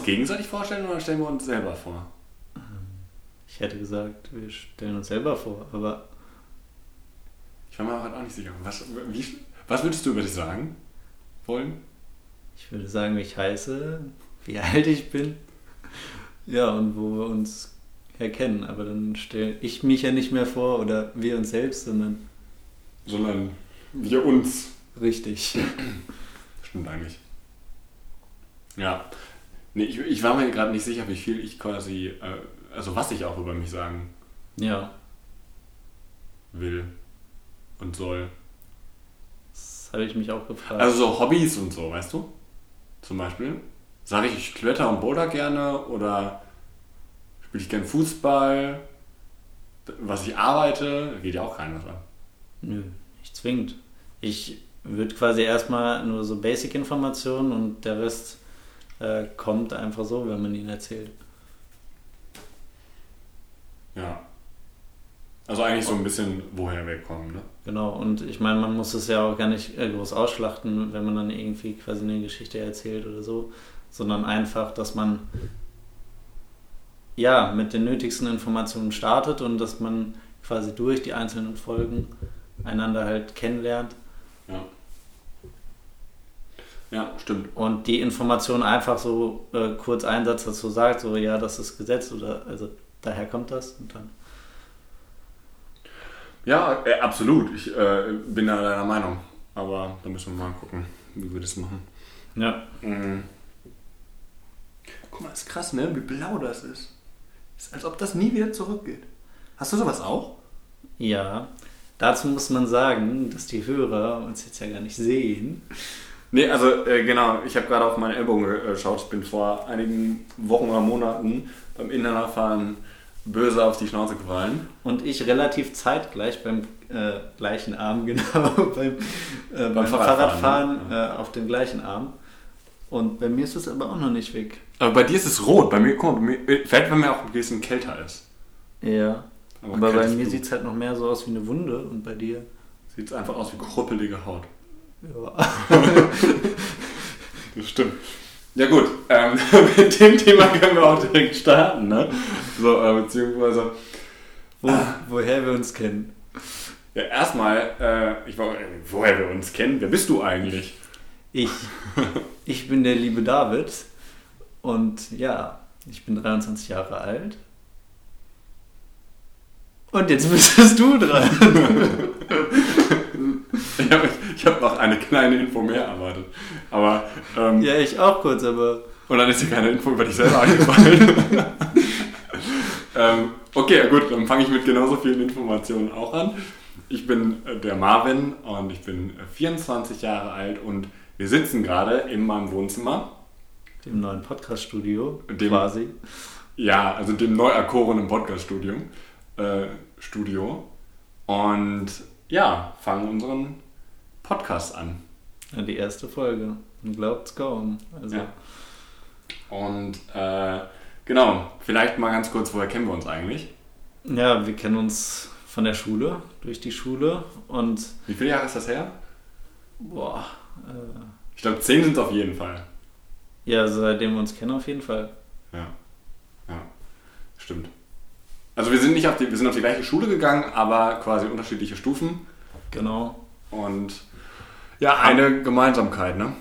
uns gegenseitig vorstellen oder stellen wir uns selber vor? Ich hätte gesagt, wir stellen uns selber vor, aber. Ich war mir auch nicht sicher. Was, wie, was würdest du über dich sagen wollen? Ich würde sagen, wie ich heiße, wie alt ich bin. Ja, und wo wir uns erkennen. Aber dann stelle ich mich ja nicht mehr vor oder wir uns selbst, sondern. Sondern wir uns. Richtig. Stimmt eigentlich. Ja. Nee, ich, ich war mir gerade nicht sicher, wie viel ich quasi, äh, also was ich auch über mich sagen ja. will und soll. Das habe ich mich auch gefragt. Also so Hobbys und so, weißt du? Zum Beispiel. Sage ich, ich kletter und boulder gerne oder spiele ich gerne Fußball? Was ich arbeite, geht ja auch keiner was an. Nö, nicht zwingend. Ich würde quasi erstmal nur so Basic-Informationen und der Rest äh, kommt einfach so, wenn man ihn erzählt. Ja. Also eigentlich so ein bisschen, woher wir kommen, ne? Genau, und ich meine, man muss es ja auch gar nicht äh, groß ausschlachten, wenn man dann irgendwie quasi eine Geschichte erzählt oder so, sondern einfach, dass man ja mit den nötigsten Informationen startet und dass man quasi durch die einzelnen Folgen einander halt kennenlernt. Ja. Ja, stimmt. Und die Information einfach so äh, kurz Einsatz dazu sagt, so ja, das ist Gesetz oder also daher kommt das und dann. Ja, äh, absolut. Ich äh, bin da deiner Meinung. Aber da müssen wir mal gucken, wie wir das machen. Ja. Mhm. Guck mal, ist krass, ne? Wie blau das ist. Ist als ob das nie wieder zurückgeht. Hast du sowas auch? Ja. Dazu muss man sagen, dass die Hörer uns jetzt ja gar nicht sehen. Nee, also äh, genau, ich habe gerade auf meine Ellbogen geschaut. Ich bin vor einigen Wochen oder Monaten beim Inlanderfahren böse auf die Schnauze gefallen. Und ich relativ zeitgleich beim äh, gleichen Arm, genau, beim, äh, beim, Fahrradfahren, Fahrradfahren äh, auf dem gleichen Arm. Und bei mir ist es aber auch noch nicht weg. Aber bei dir ist es rot. Bei mir, guck mal, vielleicht wenn mir auch ein bisschen kälter ist. Ja. Aber, aber bei mir sieht es halt noch mehr so aus wie eine Wunde und bei dir. Sieht es einfach aus wie kruppelige Haut. Ja. das stimmt. Ja gut, ähm, mit dem Thema können wir auch direkt starten, ne? So, äh, beziehungsweise... Wo, ah. Woher wir uns kennen. Ja, erstmal, äh, ich war, woher wir uns kennen, wer bist du eigentlich? Ich. Ich bin der liebe David und ja, ich bin 23 Jahre alt. Und jetzt bist du dran. Ich habe hab noch eine kleine Info mehr erwartet. Aber, ähm, ja, ich auch kurz, aber. Und dann ist dir keine Info über dich selber eingefallen. ähm, okay, gut, dann fange ich mit genauso vielen Informationen auch an. Ich bin äh, der Marvin und ich bin 24 Jahre alt und wir sitzen gerade in meinem Wohnzimmer. Dem neuen Podcast-Studio quasi. Ja, also dem neu erkorenen Podcast-Studio. Äh, Studio. Und ja, fangen unseren Podcast an. Ja, die erste Folge. Man glaubt's kaum. Also. Ja. Und äh, genau, vielleicht mal ganz kurz, woher kennen wir uns eigentlich? Ja, wir kennen uns von der Schule, durch die Schule und. Wie viele Jahre ist das her? Boah. Äh, ich glaube, zehn sind es auf jeden Fall. Ja, seitdem wir uns kennen, auf jeden Fall. Ja. Ja. Stimmt. Also wir sind nicht auf die, wir sind auf die gleiche Schule gegangen, aber quasi unterschiedliche Stufen. Genau. Und ja, eine Gemeinsamkeit, ne?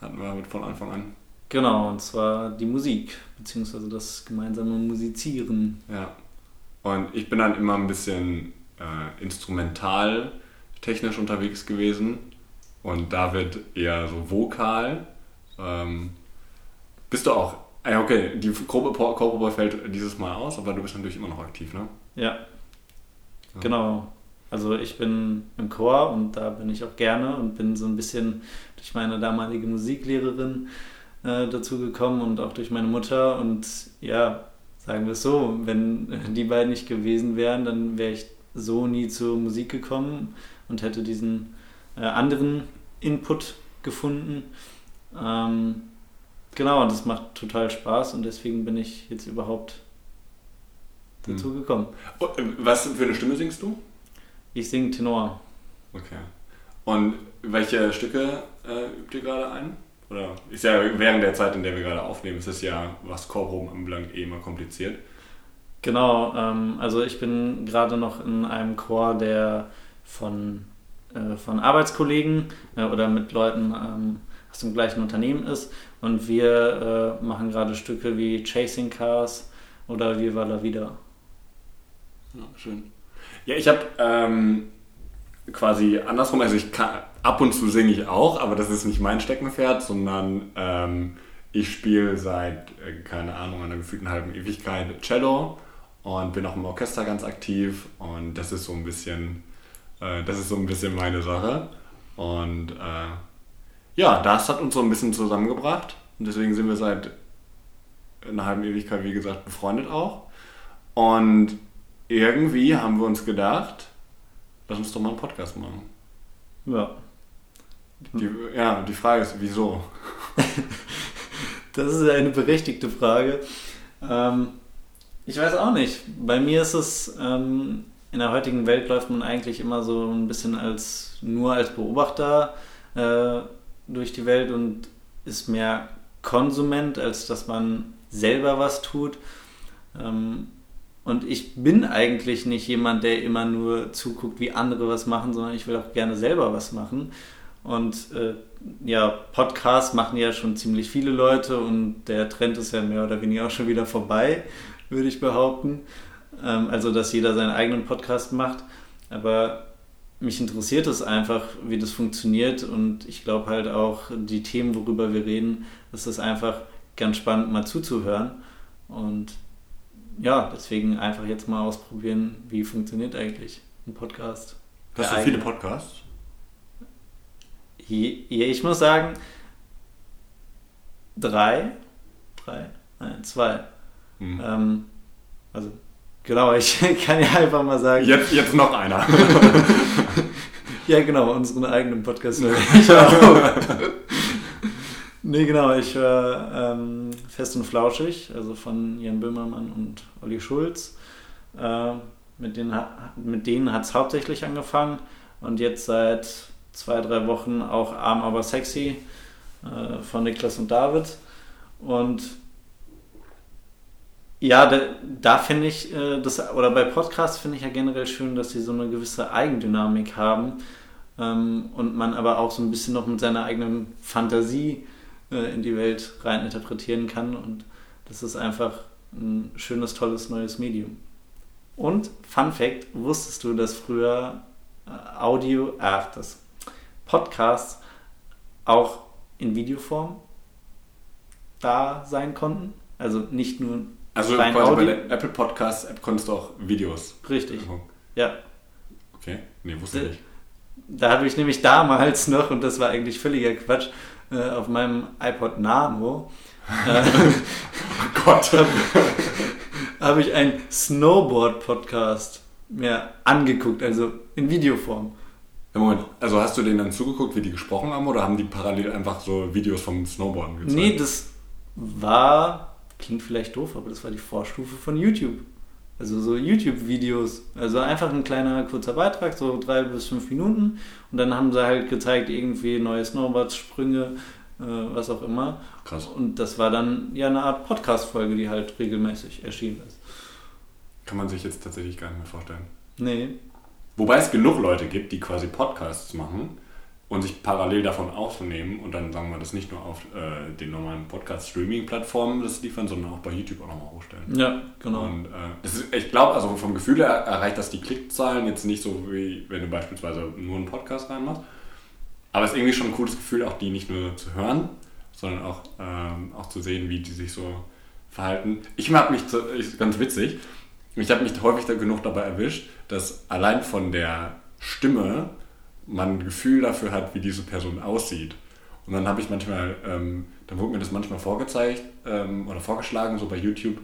Hatten wir von Anfang an. Genau, und zwar die Musik, beziehungsweise das gemeinsame Musizieren. Ja. Und ich bin dann immer ein bisschen äh, instrumental technisch unterwegs gewesen und David eher so vokal. Ähm, bist du auch? Ja, okay, die Gruppe fällt dieses Mal aus, aber du bist natürlich immer noch aktiv, ne? Ja. ja. Genau. Also ich bin im Chor und da bin ich auch gerne und bin so ein bisschen durch meine damalige Musiklehrerin äh, dazu gekommen und auch durch meine Mutter. Und ja, sagen wir es so, wenn die beiden nicht gewesen wären, dann wäre ich so nie zur Musik gekommen und hätte diesen äh, anderen Input gefunden. Ähm, genau, und das macht total Spaß und deswegen bin ich jetzt überhaupt dazu hm. gekommen. Oh, was für eine Stimme singst du? Ich singe Tenor. Okay. Und welche Stücke äh, übt ihr gerade ein? oder ist ja während der Zeit, in der wir gerade aufnehmen, ist es ja, was Chorproben anbelangt, eh immer kompliziert. Genau, ähm, also ich bin gerade noch in einem Chor, der von, äh, von Arbeitskollegen äh, oder mit Leuten ähm, aus dem gleichen Unternehmen ist und wir äh, machen gerade Stücke wie Chasing Cars oder Viva la Vida. Ja, schön. Ja, ich habe ähm, quasi andersrum, also ich kann, ab und zu singe ich auch, aber das ist nicht mein Steckenpferd, sondern ähm, ich spiele seit, äh, keine Ahnung, einer gefühlten halben Ewigkeit Cello und bin auch im Orchester ganz aktiv und das ist so ein bisschen, äh, das ist so ein bisschen meine Sache und äh, ja, das hat uns so ein bisschen zusammengebracht und deswegen sind wir seit einer halben Ewigkeit, wie gesagt, befreundet auch und irgendwie haben wir uns gedacht, lass uns doch mal einen Podcast machen. Ja. Die, ja, die Frage ist, wieso? das ist eine berechtigte Frage. Ähm, ich weiß auch nicht. Bei mir ist es, ähm, in der heutigen Welt läuft man eigentlich immer so ein bisschen als nur als Beobachter äh, durch die Welt und ist mehr Konsument, als dass man selber was tut. Ähm, und ich bin eigentlich nicht jemand, der immer nur zuguckt, wie andere was machen, sondern ich will auch gerne selber was machen. Und äh, ja, Podcasts machen ja schon ziemlich viele Leute und der Trend ist ja mehr oder weniger auch schon wieder vorbei, würde ich behaupten. Ähm, also, dass jeder seinen eigenen Podcast macht. Aber mich interessiert es einfach, wie das funktioniert und ich glaube halt auch die Themen, worüber wir reden, ist es einfach ganz spannend mal zuzuhören. Und ja, deswegen einfach jetzt mal ausprobieren, wie funktioniert eigentlich ein Podcast. Hast du viele Podcasts? Ich muss sagen, drei, drei, nein, zwei. Hm. Ähm, also, genau, ich kann ja einfach mal sagen. Jetzt, jetzt noch einer. ja, genau, unseren eigenen Podcast. Nee, genau, ich höre ähm, Fest und Flauschig, also von Jan Böhmermann und Olli Schulz. Äh, mit denen, denen hat es hauptsächlich angefangen und jetzt seit zwei, drei Wochen auch Arm aber sexy äh, von Niklas und David. Und ja, da, da finde ich äh, das, oder bei Podcasts finde ich ja generell schön, dass sie so eine gewisse Eigendynamik haben ähm, und man aber auch so ein bisschen noch mit seiner eigenen Fantasie äh, in die Welt rein interpretieren kann. Und das ist einfach ein schönes, tolles neues Medium. Und Fun Fact: Wusstest du, dass früher äh, Audio, äh, das Podcasts auch in Videoform da sein konnten? Also nicht nur also rein quasi Audio. bei der Apple Podcasts App konntest du auch Videos. Richtig. Ja. Okay, nee, wusste ich nicht. Da habe ich nämlich damals noch, und das war eigentlich völliger Quatsch, äh, auf meinem iPod Nano. Äh, oh Gott. Habe hab ich einen Snowboard-Podcast mir angeguckt, also in Videoform. Moment, also hast du denen dann zugeguckt, wie die gesprochen haben, oder haben die parallel einfach so Videos vom Snowboarden gezeigt? Nee, das war, klingt vielleicht doof, aber das war die Vorstufe von YouTube. Also so YouTube-Videos. Also einfach ein kleiner kurzer Beitrag, so drei bis fünf Minuten. Und dann haben sie halt gezeigt, irgendwie neue Snowboards-Sprünge, äh, was auch immer. Krass. Und das war dann ja eine Art Podcast-Folge, die halt regelmäßig erschienen ist. Kann man sich jetzt tatsächlich gar nicht mehr vorstellen. Nee. Wobei es genug Leute gibt, die quasi Podcasts machen und sich parallel davon aufnehmen und dann sagen wir das nicht nur auf äh, den normalen Podcast-Streaming-Plattformen das liefern, sondern auch bei YouTube auch nochmal hochstellen. Ja, genau. Und äh, ist, ich glaube, also vom Gefühl her erreicht das die Klickzahlen jetzt nicht so wie wenn du beispielsweise nur einen Podcast reinmachst. Aber es ist irgendwie schon ein cooles Gefühl, auch die nicht nur zu hören, sondern auch, ähm, auch zu sehen, wie die sich so verhalten. Ich mag mich, zu, ich, ganz witzig, ich habe mich häufig da genug dabei erwischt, dass allein von der Stimme man ein Gefühl dafür hat, wie diese Person aussieht. Und dann habe ich manchmal, ähm, dann wurde mir das manchmal vorgezeigt ähm, oder vorgeschlagen, so bei YouTube,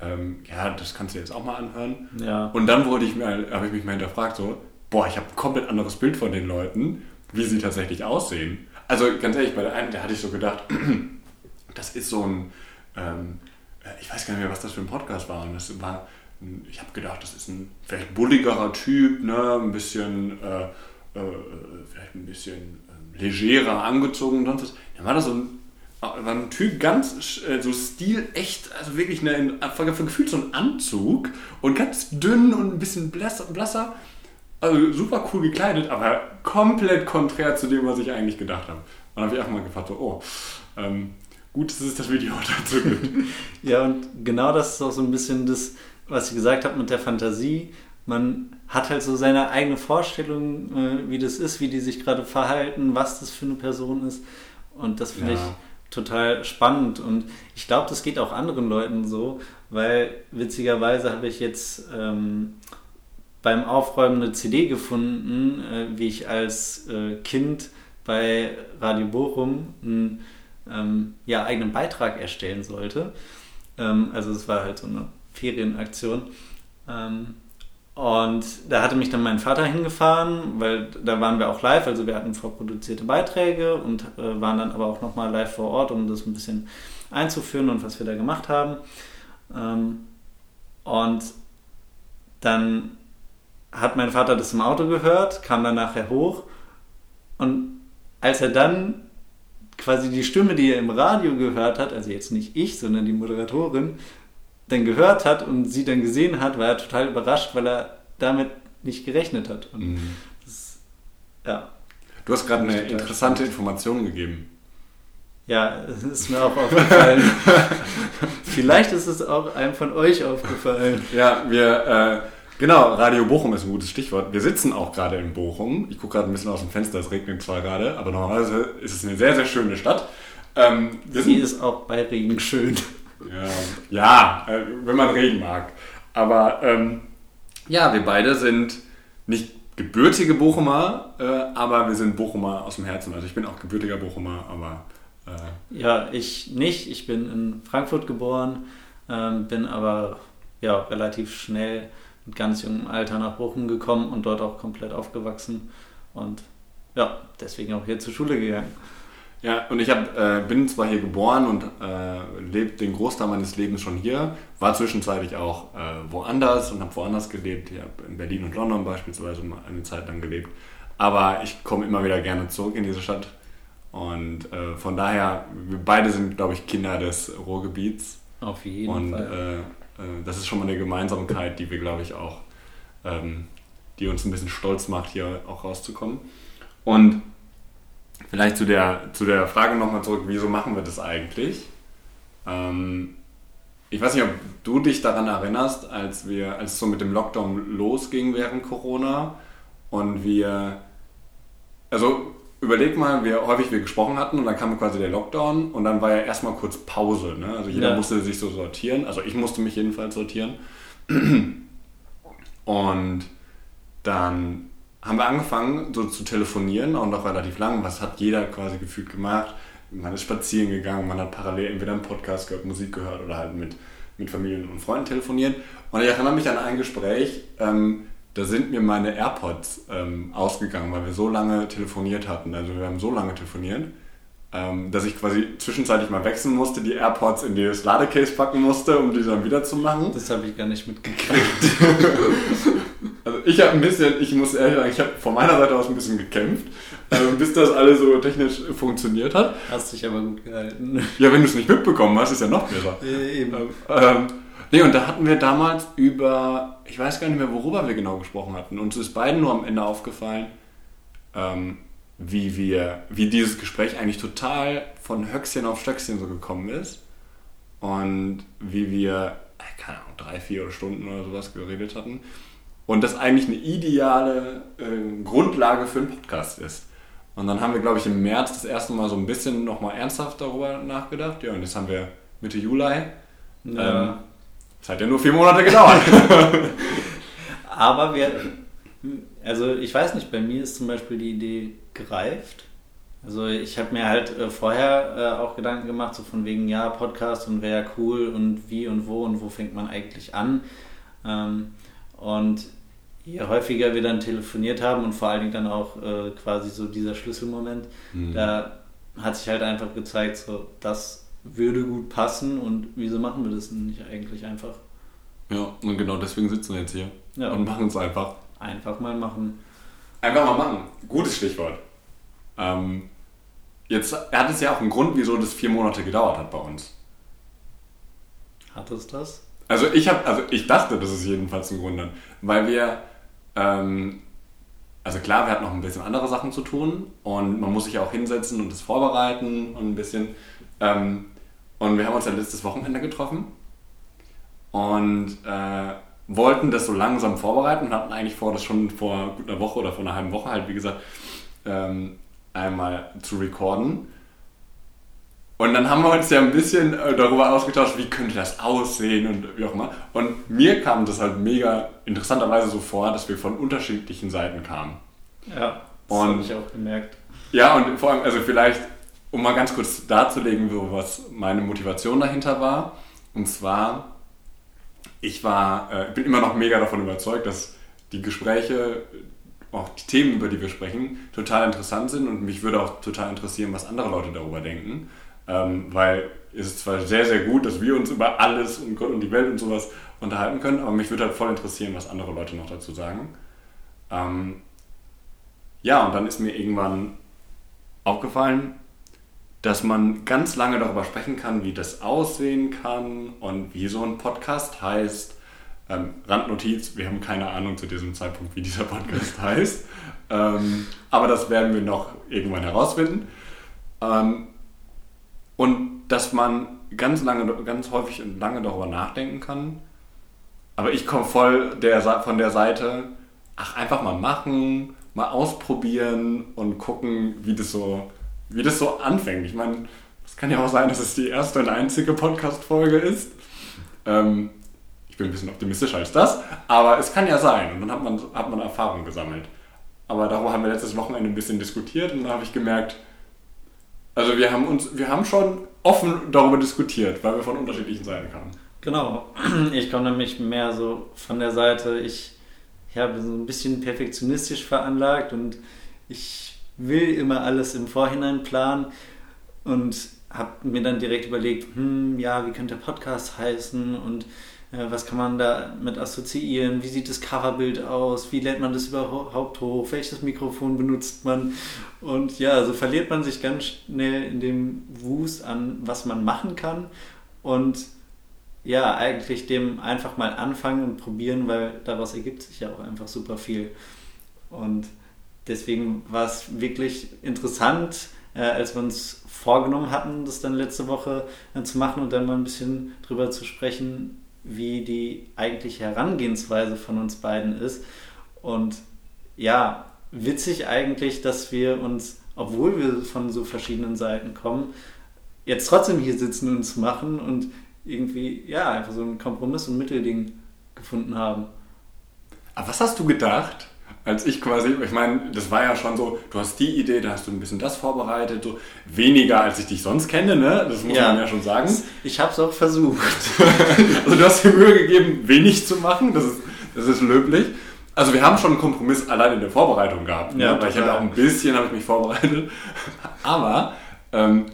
ähm, ja, das kannst du jetzt auch mal anhören. Ja. Und dann wurde ich mir, habe ich mich mal hinterfragt, so, boah, ich habe ein komplett anderes Bild von den Leuten, wie sie tatsächlich aussehen. Also ganz ehrlich, bei der einen, da hatte ich so gedacht, das ist so ein, ähm, äh, ich weiß gar nicht mehr, was das für ein Podcast war. Und das war, ich habe gedacht, das ist ein vielleicht bulligerer Typ, ne, ein bisschen äh, äh, vielleicht ein bisschen äh, legerer angezogen und sonst was. Dann war das so ein war ein Typ ganz äh, so stilecht, also wirklich eine, gefühlt so ein Anzug und ganz dünn und ein bisschen blasser, blasser. Also super cool gekleidet, aber komplett konträr zu dem, was ich eigentlich gedacht habe. Und dann habe ich einfach mal gefragt, so, oh, ähm, gut, dass es das Video dazu gibt. ja, und genau das ist auch so ein bisschen das, was ich gesagt habe mit der Fantasie. Man hat halt so seine eigene Vorstellung, äh, wie das ist, wie die sich gerade verhalten, was das für eine Person ist. Und das finde ja. ich total spannend. Und ich glaube, das geht auch anderen Leuten so, weil witzigerweise habe ich jetzt ähm, beim Aufräumen eine CD gefunden, äh, wie ich als äh, Kind bei Radio Bochum einen ähm, ja, eigenen Beitrag erstellen sollte. Ähm, also es war halt so eine Ferienaktion. Und da hatte mich dann mein Vater hingefahren, weil da waren wir auch live, also wir hatten vorproduzierte Beiträge und äh, waren dann aber auch nochmal live vor Ort, um das ein bisschen einzuführen und was wir da gemacht haben. Ähm, und dann hat mein Vater das im Auto gehört, kam dann nachher hoch und als er dann quasi die Stimme, die er im Radio gehört hat, also jetzt nicht ich, sondern die Moderatorin, dann gehört hat und sie dann gesehen hat, war er total überrascht, weil er damit nicht gerechnet hat. Mhm. Das, ja. Du hast gerade eine interessante spannend. Information gegeben. Ja, es ist mir auch aufgefallen. Vielleicht ist es auch einem von euch aufgefallen. Ja, wir, äh, genau, Radio Bochum ist ein gutes Stichwort. Wir sitzen auch gerade in Bochum. Ich gucke gerade ein bisschen aus dem Fenster, es regnet zwar gerade, aber normalerweise ist es eine sehr, sehr schöne Stadt. Ähm, Sie ist auch bei Regen schön. Ja, ja äh, wenn man Regen mag. Aber ähm, ja, wir beide sind nicht gebürtige Bochumer, äh, aber wir sind Bochumer aus dem Herzen. Also ich bin auch gebürtiger Bochumer, aber... Äh, ja, ich nicht. Ich bin in Frankfurt geboren, ähm, bin aber ja, relativ schnell mit ganz jungem Alter nach Bochum gekommen und dort auch komplett aufgewachsen. Und ja, deswegen auch hier zur Schule gegangen. Ja, und ich hab, äh, bin zwar hier geboren und äh, lebe den Großteil meines Lebens schon hier, war zwischenzeitlich auch äh, woanders und habe woanders gelebt. Ich habe in Berlin und London beispielsweise eine Zeit lang gelebt. Aber ich komme immer wieder gerne zurück in diese Stadt. Und äh, von daher, wir beide sind, glaube ich, Kinder des Ruhrgebiets. Auf jeden und, Fall. Und äh, äh, das ist schon mal eine Gemeinsamkeit, die wir, glaube ich, auch, ähm, die uns ein bisschen stolz macht, hier auch rauszukommen. Und Vielleicht zu der, zu der Frage nochmal zurück, wieso machen wir das eigentlich? Ähm, ich weiß nicht, ob du dich daran erinnerst, als wir, als es so mit dem Lockdown losging während Corona und wir, also überleg mal, wie häufig wir gesprochen hatten und dann kam quasi der Lockdown und dann war ja erstmal kurz Pause. Ne? Also jeder ja. musste sich so sortieren, also ich musste mich jedenfalls sortieren. Und dann haben wir angefangen so zu telefonieren und auch relativ lang. Was hat jeder quasi gefühlt gemacht? Man ist spazieren gegangen, man hat parallel entweder einen Podcast gehört, Musik gehört oder halt mit, mit Familien und Freunden telefoniert. Und ich erinnere mich an ein Gespräch, ähm, da sind mir meine AirPods ähm, ausgegangen, weil wir so lange telefoniert hatten. Also wir haben so lange telefoniert, ähm, dass ich quasi zwischenzeitlich mal wechseln musste, die AirPods in das Ladecase packen musste, um die dann wieder zu machen. Das habe ich gar nicht mitgekriegt. Also ich habe ein bisschen, ich muss ehrlich sagen, ich habe von meiner Seite aus ein bisschen gekämpft, äh, bis das alles so technisch funktioniert hat. Hast dich aber gut gehalten. Ja, wenn du es nicht mitbekommen hast, ist ja noch besser. Eben. Ähm, ähm, nee, und da hatten wir damals über, ich weiß gar nicht mehr, worüber wir genau gesprochen hatten. Uns ist beiden nur am Ende aufgefallen, ähm, wie wir, wie dieses Gespräch eigentlich total von Höchstchen auf Stöckchen so gekommen ist. Und wie wir, äh, keine Ahnung, drei, vier Stunden oder sowas geredet hatten. Und das eigentlich eine ideale äh, Grundlage für einen Podcast ist. Und dann haben wir, glaube ich, im März das erste Mal so ein bisschen nochmal ernsthaft darüber nachgedacht. Ja, und jetzt haben wir Mitte Juli. Ja. Ähm, das hat ja nur vier Monate gedauert. Aber wir, also ich weiß nicht, bei mir ist zum Beispiel die Idee gereift. Also ich habe mir halt äh, vorher äh, auch Gedanken gemacht, so von wegen, ja, Podcast und wäre cool und wie und wo und wo fängt man eigentlich an. Ähm, und je häufiger wir dann telefoniert haben und vor allen Dingen dann auch äh, quasi so dieser Schlüsselmoment, mhm. da hat sich halt einfach gezeigt, so das würde gut passen und wieso machen wir das nicht eigentlich einfach? Ja, und genau deswegen sitzen wir jetzt hier ja. und machen es einfach. Einfach mal machen. Einfach mal machen. Gutes Stichwort. Ähm, jetzt hat es ja auch einen Grund, wieso das vier Monate gedauert hat bei uns. Hat es das? Also ich habe, also ich dachte, das ist jedenfalls ein Grund, weil wir, ähm, also klar, wir hatten noch ein bisschen andere Sachen zu tun und man muss sich ja auch hinsetzen und das vorbereiten und ein bisschen. Ähm, und wir haben uns ja letztes Wochenende getroffen und äh, wollten das so langsam vorbereiten und hatten eigentlich vor, das schon vor einer Woche oder vor einer halben Woche halt, wie gesagt, ähm, einmal zu recorden. Und dann haben wir uns ja ein bisschen äh, darüber ausgetauscht, wie könnte das aussehen und wie auch immer. Und mir kam das halt mega interessanterweise so vor, dass wir von unterschiedlichen Seiten kamen. Ja, das habe ich auch gemerkt. Ja, und vor allem, also vielleicht, um mal ganz kurz darzulegen, so was meine Motivation dahinter war. Und zwar, ich war, äh, bin immer noch mega davon überzeugt, dass die Gespräche, auch die Themen, über die wir sprechen, total interessant sind und mich würde auch total interessieren, was andere Leute darüber denken. Ähm, weil es ist zwar sehr, sehr gut, dass wir uns über alles und Gott und die Welt und sowas unterhalten können, aber mich würde halt voll interessieren, was andere Leute noch dazu sagen. Ähm, ja, und dann ist mir irgendwann aufgefallen, dass man ganz lange darüber sprechen kann, wie das aussehen kann und wie so ein Podcast heißt. Ähm, Randnotiz, wir haben keine Ahnung zu diesem Zeitpunkt, wie dieser Podcast heißt. Ähm, aber das werden wir noch irgendwann herausfinden. Ähm, und dass man ganz lange, ganz häufig und lange darüber nachdenken kann. Aber ich komme voll der, von der Seite, ach, einfach mal machen, mal ausprobieren und gucken, wie das so, wie das so anfängt. Ich meine, es kann ja auch sein, dass es die erste und einzige Podcast-Folge ist. Ähm, ich bin ein bisschen optimistischer als das, aber es kann ja sein und dann hat man, hat man Erfahrung gesammelt. Aber darüber haben wir letztes Wochenende ein bisschen diskutiert und da habe ich gemerkt, also wir haben uns, wir haben schon offen darüber diskutiert, weil wir von unterschiedlichen Seiten kamen. Genau. Ich komme nämlich mehr so von der Seite, ich ja, bin so ein bisschen perfektionistisch veranlagt und ich will immer alles im Vorhinein planen und habe mir dann direkt überlegt, hm, ja, wie könnte der Podcast heißen und was kann man damit assoziieren, wie sieht das Coverbild aus, wie lädt man das überhaupt hoch, welches Mikrofon benutzt man? Und ja, so verliert man sich ganz schnell in dem Wust an, was man machen kann. Und ja, eigentlich dem einfach mal anfangen und probieren, weil daraus ergibt sich ja auch einfach super viel. Und deswegen war es wirklich interessant, äh, als wir uns vorgenommen hatten, das dann letzte Woche äh, zu machen und dann mal ein bisschen drüber zu sprechen, wie die eigentliche Herangehensweise von uns beiden ist. Und ja, witzig eigentlich, dass wir uns, obwohl wir von so verschiedenen Seiten kommen, jetzt trotzdem hier sitzen und es machen und irgendwie, ja, einfach so einen Kompromiss und Mittelding gefunden haben. Aber was hast du gedacht, als ich quasi, ich meine, das war ja schon so, du hast die Idee, da hast du ein bisschen das vorbereitet, so weniger als ich dich sonst kenne, ne? Das muss ja. man ja schon sagen. Ich habe es auch versucht. also du hast dir Mühe gegeben, wenig zu machen, das ist, das ist löblich. Also wir haben schon einen Kompromiss allein in der Vorbereitung gehabt, ne? ja, weil ich habe auch ein bisschen habe ich mich vorbereitet. Aber ähm,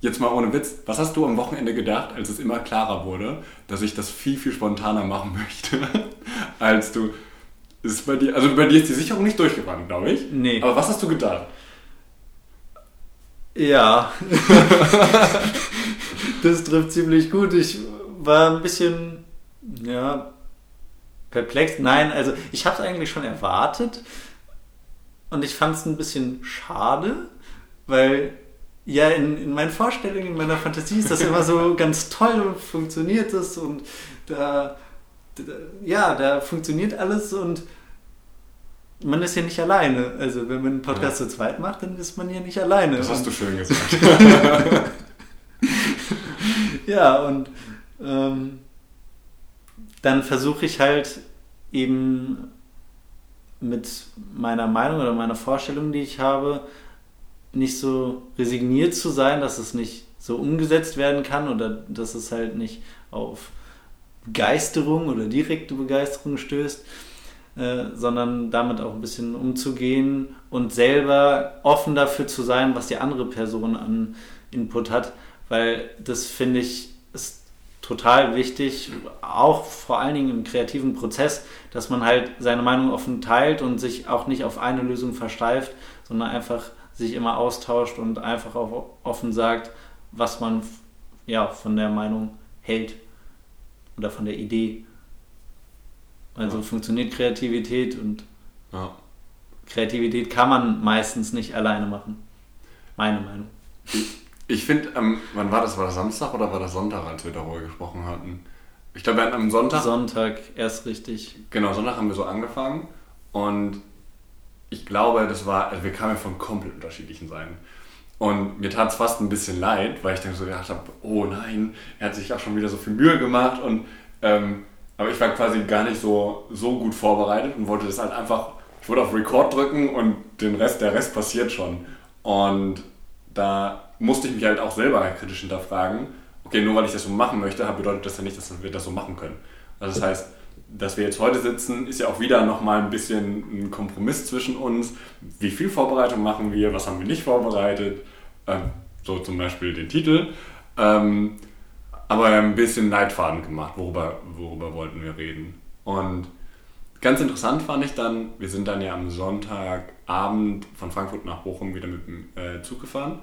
jetzt mal ohne Witz, was hast du am Wochenende gedacht, als es immer klarer wurde, dass ich das viel viel spontaner machen möchte, als du ist bei dir, also bei dir ist die Sicherung nicht durchgegangen, glaube ich. Nee. Aber was hast du getan? Ja. das trifft ziemlich gut. Ich war ein bisschen, ja, perplex. Nein, also ich habe es eigentlich schon erwartet. Und ich fand es ein bisschen schade, weil ja, in, in meinen Vorstellungen, in meiner Fantasie ist das immer so ganz toll und funktioniert das und da ja, da funktioniert alles und man ist ja nicht alleine. Also wenn man einen Podcast ja. zu zweit macht, dann ist man ja nicht alleine. Das hast du schön gesagt. ja, und ähm, dann versuche ich halt eben mit meiner Meinung oder meiner Vorstellung, die ich habe, nicht so resigniert zu sein, dass es nicht so umgesetzt werden kann oder dass es halt nicht auf Begeisterung oder direkte Begeisterung stößt, äh, sondern damit auch ein bisschen umzugehen und selber offen dafür zu sein, was die andere Person an Input hat, weil das finde ich ist total wichtig, auch vor allen Dingen im kreativen Prozess, dass man halt seine Meinung offen teilt und sich auch nicht auf eine Lösung versteift, sondern einfach sich immer austauscht und einfach auch offen sagt, was man ja, von der Meinung hält oder von der Idee. Also ja. funktioniert Kreativität und ja. Kreativität kann man meistens nicht alleine machen. Meine Meinung. Ich finde, ähm, wann war das? War das Samstag oder war das Sonntag, als wir darüber gesprochen hatten? Ich glaube, wir hatten am Sonntag. Sonntag erst richtig. Genau, Sonntag haben wir so angefangen und ich glaube, das war, also wir kamen ja von komplett unterschiedlichen Seiten. Und mir tat es fast ein bisschen leid, weil ich dann so gedacht habe, oh nein, er hat sich auch schon wieder so viel Mühe gemacht und ähm, aber ich war quasi gar nicht so, so gut vorbereitet und wollte das halt einfach, ich wollte auf Record drücken und den Rest, der Rest passiert schon. Und da musste ich mich halt auch selber kritisch hinterfragen, okay, nur weil ich das so machen möchte, bedeutet das ja nicht, dass wir das so machen können. Also das heißt, dass wir jetzt heute sitzen, ist ja auch wieder nochmal ein bisschen ein Kompromiss zwischen uns. Wie viel Vorbereitung machen wir, was haben wir nicht vorbereitet? Ähm, so zum Beispiel den Titel. Ähm, aber ein bisschen Leitfaden gemacht, worüber, worüber wollten wir reden. Und ganz interessant fand ich dann, wir sind dann ja am Sonntagabend von Frankfurt nach Bochum wieder mit dem äh, Zug gefahren.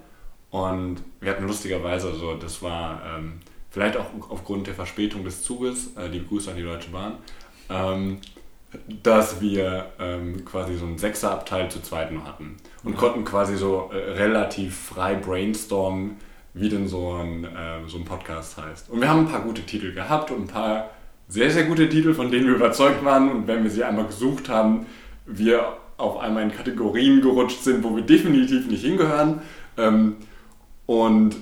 Und wir hatten lustigerweise, also das war ähm, vielleicht auch aufgrund der Verspätung des Zuges, äh, liebe Grüße an die Deutsche Bahn, ähm, dass wir ähm, quasi so einen Sechserabteil zu zweit nur hatten und ja. konnten quasi so äh, relativ frei brainstormen, wie denn so ein, äh, so ein Podcast heißt. Und wir haben ein paar gute Titel gehabt und ein paar sehr, sehr gute Titel, von denen wir überzeugt waren. Und wenn wir sie einmal gesucht haben, wir auf einmal in Kategorien gerutscht sind, wo wir definitiv nicht hingehören. Ähm, und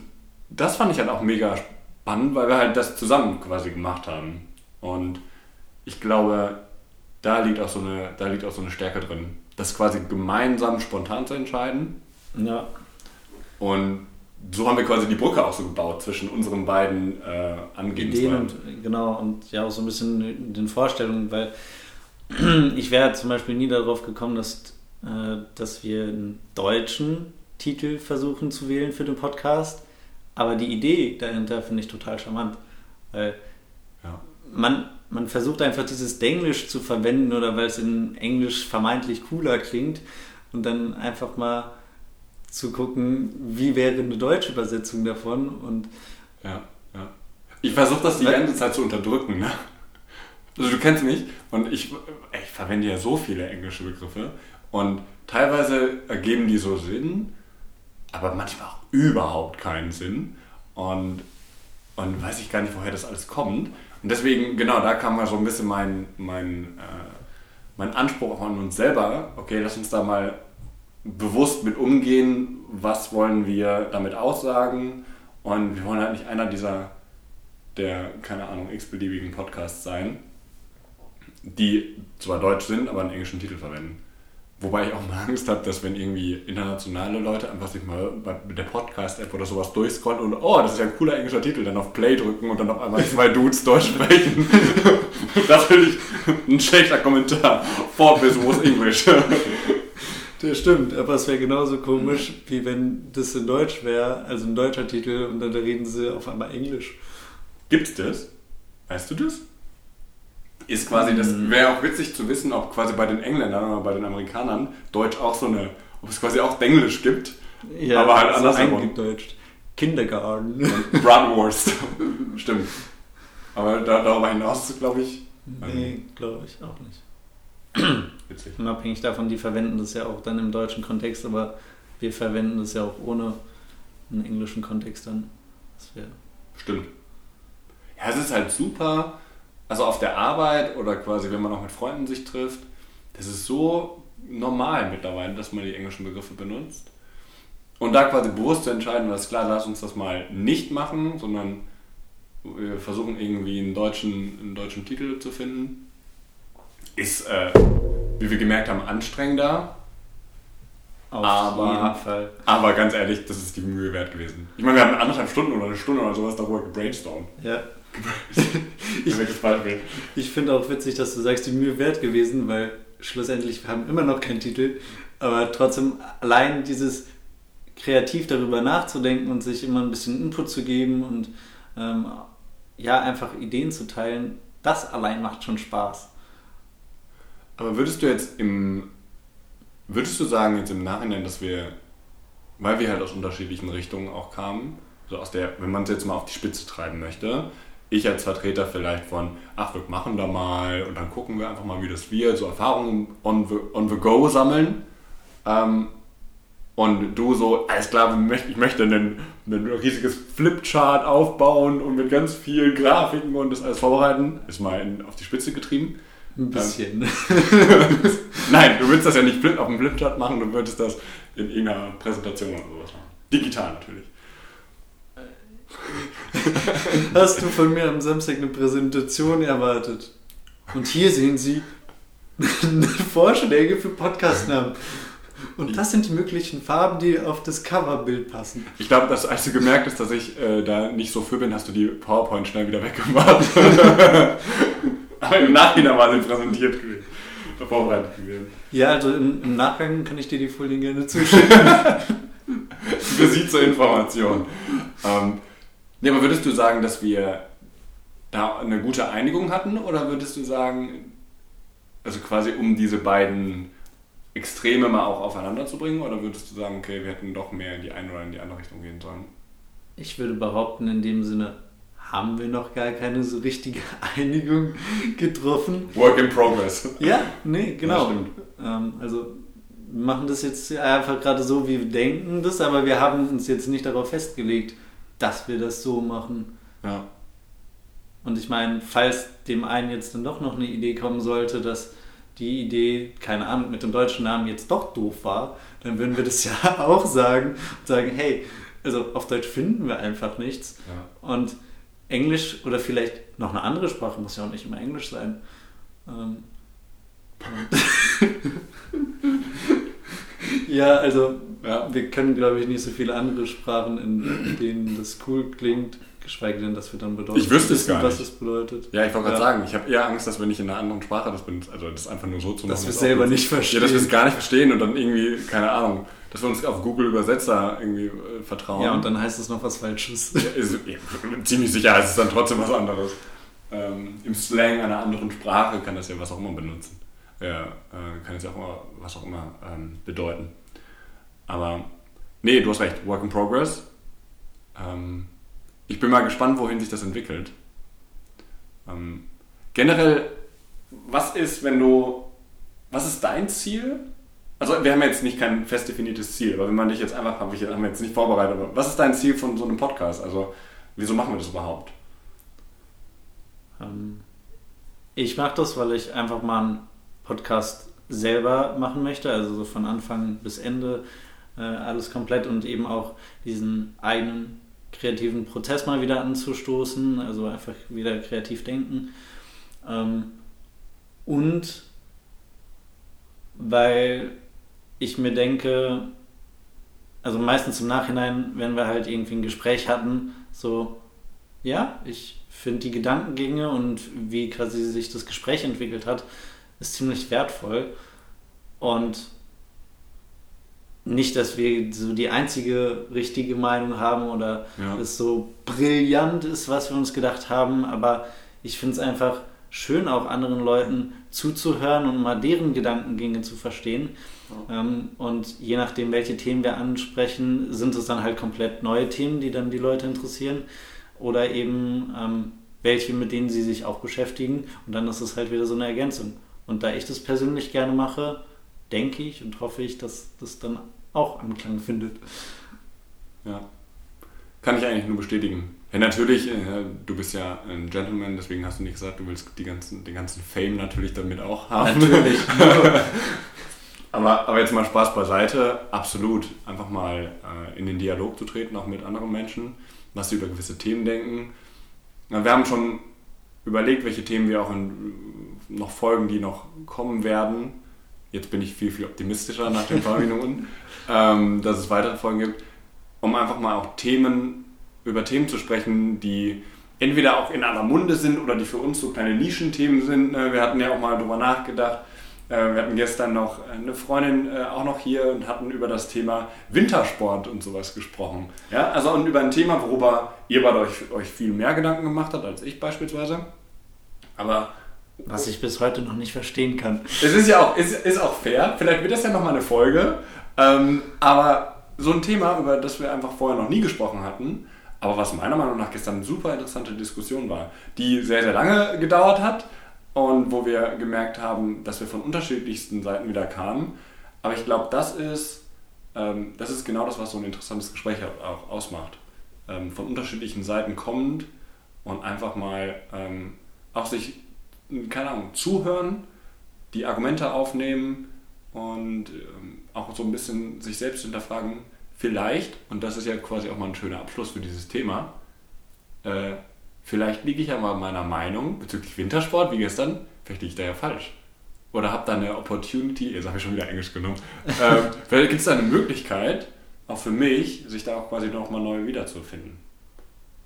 das fand ich halt auch mega spannend, weil wir halt das zusammen quasi gemacht haben. Und ich glaube, da liegt auch so eine, da liegt auch so eine Stärke drin, das quasi gemeinsam spontan zu entscheiden. Ja. Und so haben wir quasi die Brücke auch so gebaut zwischen unseren beiden äh, Ideen und genau und ja auch so ein bisschen den Vorstellungen, weil ich wäre zum Beispiel nie darauf gekommen, dass, äh, dass wir einen deutschen Titel versuchen zu wählen für den Podcast, aber die Idee dahinter finde ich total charmant, weil ja. man man versucht einfach dieses Denglisch zu verwenden oder weil es in Englisch vermeintlich cooler klingt und dann einfach mal zu gucken, wie wäre eine deutsche Übersetzung davon und ja, ja. Ich versuche das die ganze Zeit zu unterdrücken, ne? Also du kennst mich und ich, ich verwende ja so viele englische Begriffe und teilweise ergeben die so Sinn, aber manchmal auch überhaupt keinen Sinn und, und weiß ich gar nicht, woher das alles kommt. Und deswegen, genau, da kam mal so ein bisschen mein, mein, äh, mein Anspruch an uns selber, okay, lass uns da mal bewusst mit umgehen, was wollen wir damit aussagen und wir wollen halt nicht einer dieser, der, keine Ahnung, x-beliebigen Podcasts sein, die zwar deutsch sind, aber einen englischen Titel verwenden. Wobei ich auch mal Angst habe, dass wenn irgendwie internationale Leute einfach sich mal mit der Podcast-App oder sowas durchscrollen und oh, das ist ja ein cooler englischer Titel, dann auf Play drücken und dann auf einmal zwei Dudes Deutsch sprechen. das finde ich ein schlechter Kommentar. For Business English. Das stimmt, aber es wäre genauso komisch, wie wenn das in Deutsch wäre, also ein deutscher Titel und dann reden sie auf einmal Englisch. Gibt's das? Weißt du das? Ist quasi, das mhm. wäre auch witzig zu wissen, ob quasi bei den Engländern oder bei den Amerikanern Deutsch auch so eine, ob es quasi auch Englisch gibt, ja, aber halt anders eingedeutscht. Kindergarten. Bratwurst. Stimmt. Aber da, darüber hinaus, glaube ich. Nee, glaube ich auch nicht. Witzig. Unabhängig davon, die verwenden das ja auch dann im deutschen Kontext, aber wir verwenden das ja auch ohne einen englischen Kontext dann. Das Stimmt. Ja, es ist halt super, also auf der Arbeit oder quasi, wenn man auch mit Freunden sich trifft, das ist so normal mittlerweile, dass man die englischen Begriffe benutzt. Und da quasi bewusst zu entscheiden, was klar, lass uns das mal nicht machen, sondern wir versuchen irgendwie einen deutschen, einen deutschen Titel zu finden ist, äh, wie wir gemerkt haben, anstrengender. Auf aber. Aber ganz ehrlich, das ist die Mühe wert gewesen. Ich meine, wir haben anderthalb Stunden oder eine Stunde oder sowas darüber gebrainstormt. Ja. ich ich finde auch witzig, dass du sagst, die Mühe wert gewesen, weil schlussendlich wir haben immer noch keinen Titel, aber trotzdem allein dieses kreativ darüber nachzudenken und sich immer ein bisschen Input zu geben und ähm, ja, einfach Ideen zu teilen, das allein macht schon Spaß. Aber würdest du jetzt im, würdest du sagen jetzt im Nachhinein, dass wir weil wir halt aus unterschiedlichen Richtungen auch kamen. So aus der, wenn man es jetzt mal auf die Spitze treiben möchte, ich als Vertreter vielleicht von, ach, wir machen da mal und dann gucken wir einfach mal, wie das wir, so Erfahrungen on the, on the go sammeln. Ähm, und du so, alles klar, ich möchte ein, ein riesiges Flipchart aufbauen und mit ganz vielen Grafiken und das alles vorbereiten. Ist mal in, auf die Spitze getrieben. Ein bisschen. Ähm, Nein, du willst das ja nicht auf dem Flipchart machen, du würdest das in irgendeiner Präsentation oder sowas machen. Digital natürlich. Hast du von mir am Samstag eine Präsentation erwartet? Und hier sehen Sie Vorschläge für Podcastnamen. Und das sind die möglichen Farben, die auf das Coverbild passen. Ich glaube, dass als du gemerkt hast, dass ich äh, da nicht so für bin, hast du die PowerPoint schnell wieder weggemacht. Aber im Nachhinein war sie präsentiert gewesen. Vorbereitet gewesen. Ja, also im, im, Nachgang kann ich dir die Folien gerne zuschicken. Für Sie zur Information. Ähm, nee, aber würdest du sagen, dass wir da eine gute Einigung hatten? Oder würdest du sagen, also quasi um diese beiden Extreme mal auch aufeinander zu bringen? Oder würdest du sagen, okay, wir hätten doch mehr in die eine oder in die andere Richtung gehen sollen? Ich würde behaupten, in dem Sinne haben wir noch gar keine so richtige Einigung getroffen. Work in progress. Ja, nee, genau. Ähm, also wir machen das jetzt einfach gerade so, wie wir denken das, aber wir haben uns jetzt nicht darauf festgelegt, dass wir das so machen. Ja. Und ich meine, falls dem einen jetzt dann doch noch eine Idee kommen sollte, dass die Idee, keine Ahnung, mit dem deutschen Namen jetzt doch doof war, dann würden wir das ja auch sagen und sagen, hey, also auf Deutsch finden wir einfach nichts. Ja. Und Englisch oder vielleicht noch eine andere Sprache, muss ja auch nicht immer Englisch sein. Ähm, ja, also ja. wir können, glaube ich, nicht so viele andere Sprachen, in denen das cool klingt. Geschweige denn, dass wir dann bedeuten, ich wüsste es gar nicht. was es bedeutet. Ja, ich wollte gerade ja. sagen, ich habe eher Angst, dass wenn ich in einer anderen Sprache das bin, also das einfach nur so zu machen. Dass wir es selber nicht verstehen. Ja, dass wir es gar nicht verstehen und dann irgendwie, keine Ahnung, dass wir uns auf Google Übersetzer irgendwie äh, vertrauen. Ja, und dann heißt es noch was Falsches. Ja, ist, ja, ziemlich sicher heißt es dann trotzdem was anderes. Ähm, Im Slang einer anderen Sprache kann das ja was auch immer benutzen. Ja, äh, kann es ja auch immer, was auch immer ähm, bedeuten. Aber, nee, du hast recht, Work in Progress. Ähm, ich bin mal gespannt, wohin sich das entwickelt. Ähm, generell, was ist, wenn du, was ist dein Ziel? Also wir haben jetzt nicht kein fest definiertes Ziel, aber wenn man dich jetzt einfach, haben wir jetzt nicht vorbereitet, aber was ist dein Ziel von so einem Podcast? Also wieso machen wir das überhaupt? Ähm, ich mache das, weil ich einfach mal einen Podcast selber machen möchte, also so von Anfang bis Ende äh, alles komplett und eben auch diesen eigenen kreativen Prozess mal wieder anzustoßen, also einfach wieder kreativ denken. Ähm, und weil ich mir denke, also meistens im Nachhinein, wenn wir halt irgendwie ein Gespräch hatten, so, ja, ich finde die Gedankengänge und wie quasi sich das Gespräch entwickelt hat, ist ziemlich wertvoll. Und nicht, dass wir so die einzige richtige Meinung haben oder ja. es so brillant ist, was wir uns gedacht haben, aber ich finde es einfach schön, auch anderen Leuten zuzuhören und mal deren Gedankengänge zu verstehen. Ja. Ähm, und je nachdem, welche Themen wir ansprechen, sind es dann halt komplett neue Themen, die dann die Leute interessieren oder eben ähm, welche, mit denen sie sich auch beschäftigen und dann ist es halt wieder so eine Ergänzung. Und da ich das persönlich gerne mache, denke ich und hoffe ich, dass das dann auch Anklang findet. Ja. Kann ich eigentlich nur bestätigen. Ja, natürlich, äh, du bist ja ein Gentleman, deswegen hast du nicht gesagt, du willst die ganzen, den ganzen Fame natürlich damit auch haben. Natürlich. aber, aber jetzt mal Spaß beiseite, absolut. Einfach mal äh, in den Dialog zu treten, auch mit anderen Menschen, was sie über gewisse Themen denken. Na, wir haben schon überlegt, welche Themen wir auch in noch folgen, die noch kommen werden. Jetzt bin ich viel, viel optimistischer nach den paar Minuten, ähm, dass es weitere Folgen gibt, um einfach mal auch Themen, über Themen zu sprechen, die entweder auch in aller Munde sind oder die für uns so kleine Nischenthemen sind. Ne? Wir hatten ja auch mal darüber nachgedacht. Äh, wir hatten gestern noch eine Freundin äh, auch noch hier und hatten über das Thema Wintersport und sowas gesprochen. Ja, also und über ein Thema, worüber ihr bei euch, euch viel mehr Gedanken gemacht habt als ich beispielsweise. Aber was ich bis heute noch nicht verstehen kann. Es ist ja auch, ist, ist auch fair. Vielleicht wird das ja nochmal eine Folge. Ähm, aber so ein Thema, über das wir einfach vorher noch nie gesprochen hatten, aber was meiner Meinung nach gestern eine super interessante Diskussion war, die sehr, sehr lange gedauert hat und wo wir gemerkt haben, dass wir von unterschiedlichsten Seiten wieder kamen. Aber ich glaube, das ist, ähm, das ist genau das, was so ein interessantes Gespräch auch ausmacht. Ähm, von unterschiedlichen Seiten kommend und einfach mal ähm, auch sich, keine Ahnung, zuhören, die Argumente aufnehmen und ähm, auch so ein bisschen sich selbst hinterfragen, vielleicht, und das ist ja quasi auch mal ein schöner Abschluss für dieses Thema, äh, vielleicht liege ich ja mal meiner Meinung bezüglich Wintersport, wie gestern, vielleicht liege ich da ja falsch. Oder habe da eine Opportunity, jetzt habe ich schon wieder Englisch genommen, äh, vielleicht gibt es da eine Möglichkeit, auch für mich, sich da auch quasi nochmal neu wiederzufinden.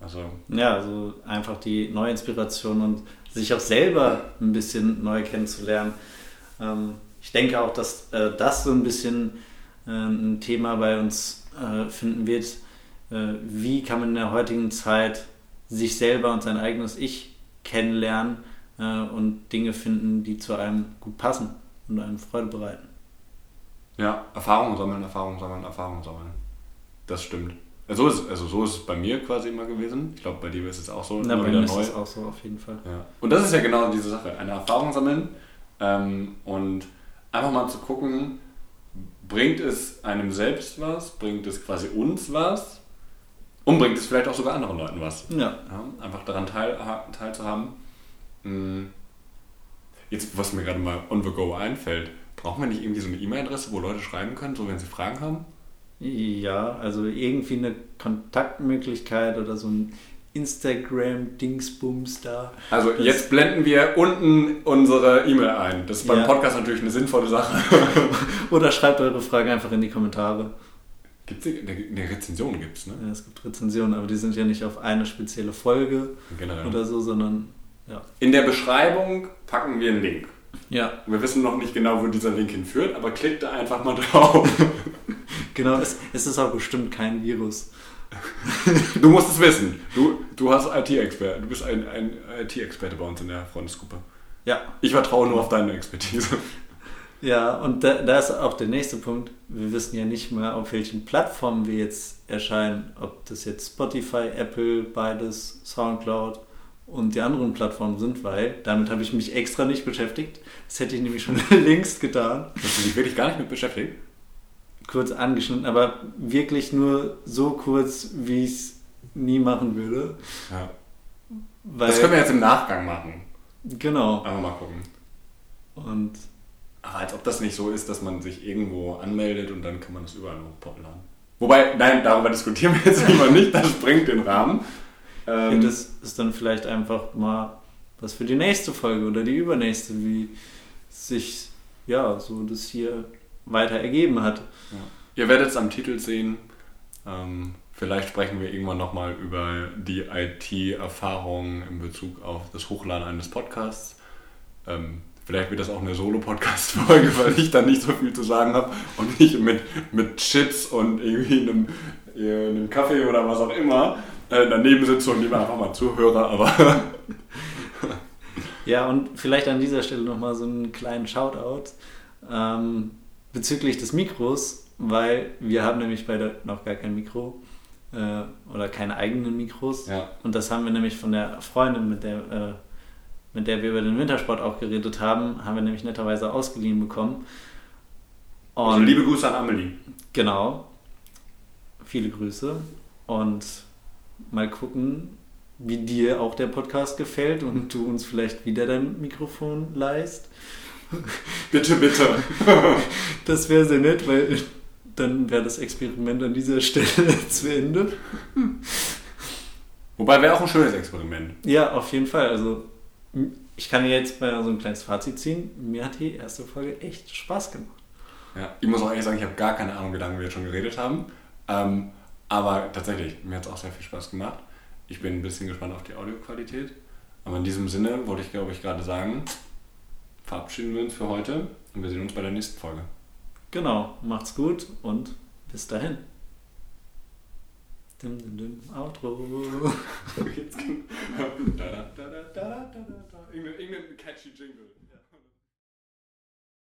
Also. Ja, also einfach die neue Inspiration und sich auch selber ein bisschen neu kennenzulernen. Ähm, ich denke auch, dass äh, das so ein bisschen äh, ein Thema bei uns äh, finden wird. Äh, wie kann man in der heutigen Zeit sich selber und sein eigenes Ich kennenlernen und Dinge finden, die zu einem gut passen und einem Freude bereiten? Ja, Erfahrungen sammeln, Erfahrungen sammeln, Erfahrungen sammeln. Das stimmt. Also, ist, also so ist es bei mir quasi immer gewesen. Ich glaube, bei dir ist es auch so. Na, immer bei wieder mir neu. ist es auch so, auf jeden Fall. Ja. Und das ist ja genau diese Sache. Eine Erfahrung sammeln ähm, und einfach mal zu gucken, bringt es einem selbst was, bringt es quasi uns was und bringt es vielleicht auch sogar anderen Leuten was. Ja. ja einfach daran teil, teilzuhaben. Hm. Jetzt, was mir gerade mal on the go einfällt, brauchen wir nicht irgendwie so eine E-Mail-Adresse, wo Leute schreiben können, so wenn sie Fragen haben? Ja, also irgendwie eine Kontaktmöglichkeit oder so ein Instagram-Dingsbums da. Also das jetzt blenden wir unten unsere E-Mail ein. Das ist beim ja. Podcast natürlich eine sinnvolle Sache. oder schreibt eure Frage einfach in die Kommentare. Gibt es eine Rezension gibt's, ne? Ja, es gibt Rezensionen, aber die sind ja nicht auf eine spezielle Folge Generell. oder so, sondern ja. In der Beschreibung packen wir einen Link. Ja. Wir wissen noch nicht genau, wo dieser Link hinführt, aber klickt da einfach mal drauf. genau, es, es ist auch bestimmt kein Virus. du musst es wissen. Du, du hast IT-Experte. Du bist ein, ein IT-Experte bei uns in der Freundesgruppe. Ja. Ich vertraue nur auf deine Expertise. Ja, und da, da ist auch der nächste Punkt. Wir wissen ja nicht mehr, auf welchen Plattformen wir jetzt erscheinen. Ob das jetzt Spotify, Apple, beides, Soundcloud und die anderen Plattformen sind, weil damit habe ich mich extra nicht beschäftigt. Das hätte ich nämlich schon längst getan. Hast du dich wirklich gar nicht mit beschäftigt? Kurz angeschnitten, aber wirklich nur so kurz, wie ich es nie machen würde. Ja. Weil, das können wir jetzt im Nachgang machen. Genau. Aber mal gucken. Und aber als ob das nicht so ist, dass man sich irgendwo anmeldet und dann kann man das überall hochladen. Wobei, nein, darüber diskutieren wir jetzt immer nicht, das sprengt den Rahmen. Ähm, das ist dann vielleicht einfach mal was für die nächste Folge oder die übernächste, wie sich ja so das hier weiter ergeben hat. Ja. Ihr werdet es am Titel sehen. Ähm, vielleicht sprechen wir irgendwann nochmal über die IT-Erfahrung in Bezug auf das Hochladen eines Podcasts. Ähm, vielleicht wird das auch eine Solo-Podcast-Folge, weil ich da nicht so viel zu sagen habe und nicht mit, mit Chips und irgendwie einem, einem Kaffee oder was auch immer äh, daneben sitze und lieber einfach mal zuhöre, aber. ja, und vielleicht an dieser Stelle nochmal so einen kleinen Shoutout ähm, bezüglich des Mikros, weil wir haben nämlich beide noch gar kein Mikro äh, oder keine eigenen Mikros. Ja. Und das haben wir nämlich von der Freundin, mit der, äh, mit der wir über den Wintersport auch geredet haben, haben wir nämlich netterweise ausgeliehen bekommen. Also und also liebe Grüße an Amelie. Genau. Viele Grüße. Und mal gucken, wie dir auch der Podcast gefällt und du uns vielleicht wieder dein Mikrofon leist. Bitte, bitte. Das wäre sehr nett, weil dann wäre das Experiment an dieser Stelle zu Ende. Wobei wäre auch ein schönes Experiment. Ja, auf jeden Fall. Also ich kann jetzt mal so ein kleines Fazit ziehen. Mir hat die erste Folge echt Spaß gemacht. Ja, ich muss auch ehrlich sagen, ich habe gar keine Ahnung, wie lange wir jetzt schon geredet haben. Ähm, aber tatsächlich, mir hat es auch sehr viel Spaß gemacht. Ich bin ein bisschen gespannt auf die Audioqualität. Aber in diesem Sinne wollte ich, glaube ich, gerade sagen, verabschieden wir uns für heute und wir sehen uns bei der nächsten Folge. Genau, macht's gut und bis dahin. Dim, dim, dim, Outro. Irgendein catchy Jingle.